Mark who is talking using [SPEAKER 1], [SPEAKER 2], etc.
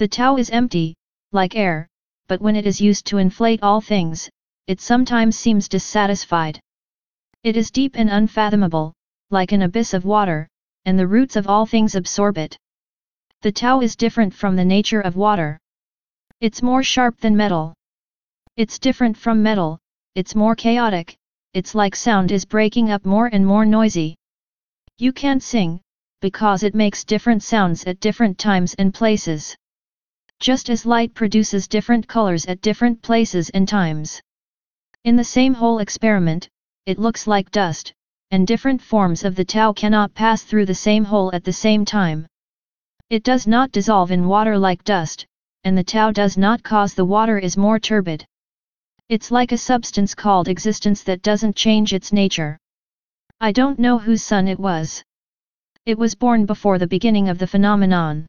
[SPEAKER 1] The Tao is empty, like air, but when it is used to inflate all things, it sometimes seems dissatisfied. It is deep and unfathomable, like an abyss of water, and the roots of all things absorb it. The Tao is different from the nature of water. It's more sharp than metal. It's different from metal, it's more chaotic, it's like sound is breaking up more and more noisy. You can't sing, because it makes different sounds at different times and places. Just as light produces different colors at different places and times. In the same hole experiment, it looks like dust, and different forms of the Tao cannot pass through the same hole at the same time. It does not dissolve in water like dust, and the Tao does not cause the water is more turbid. It's like a substance called existence that doesn't change its nature. I don't know whose son it was. It was born before the beginning of the phenomenon.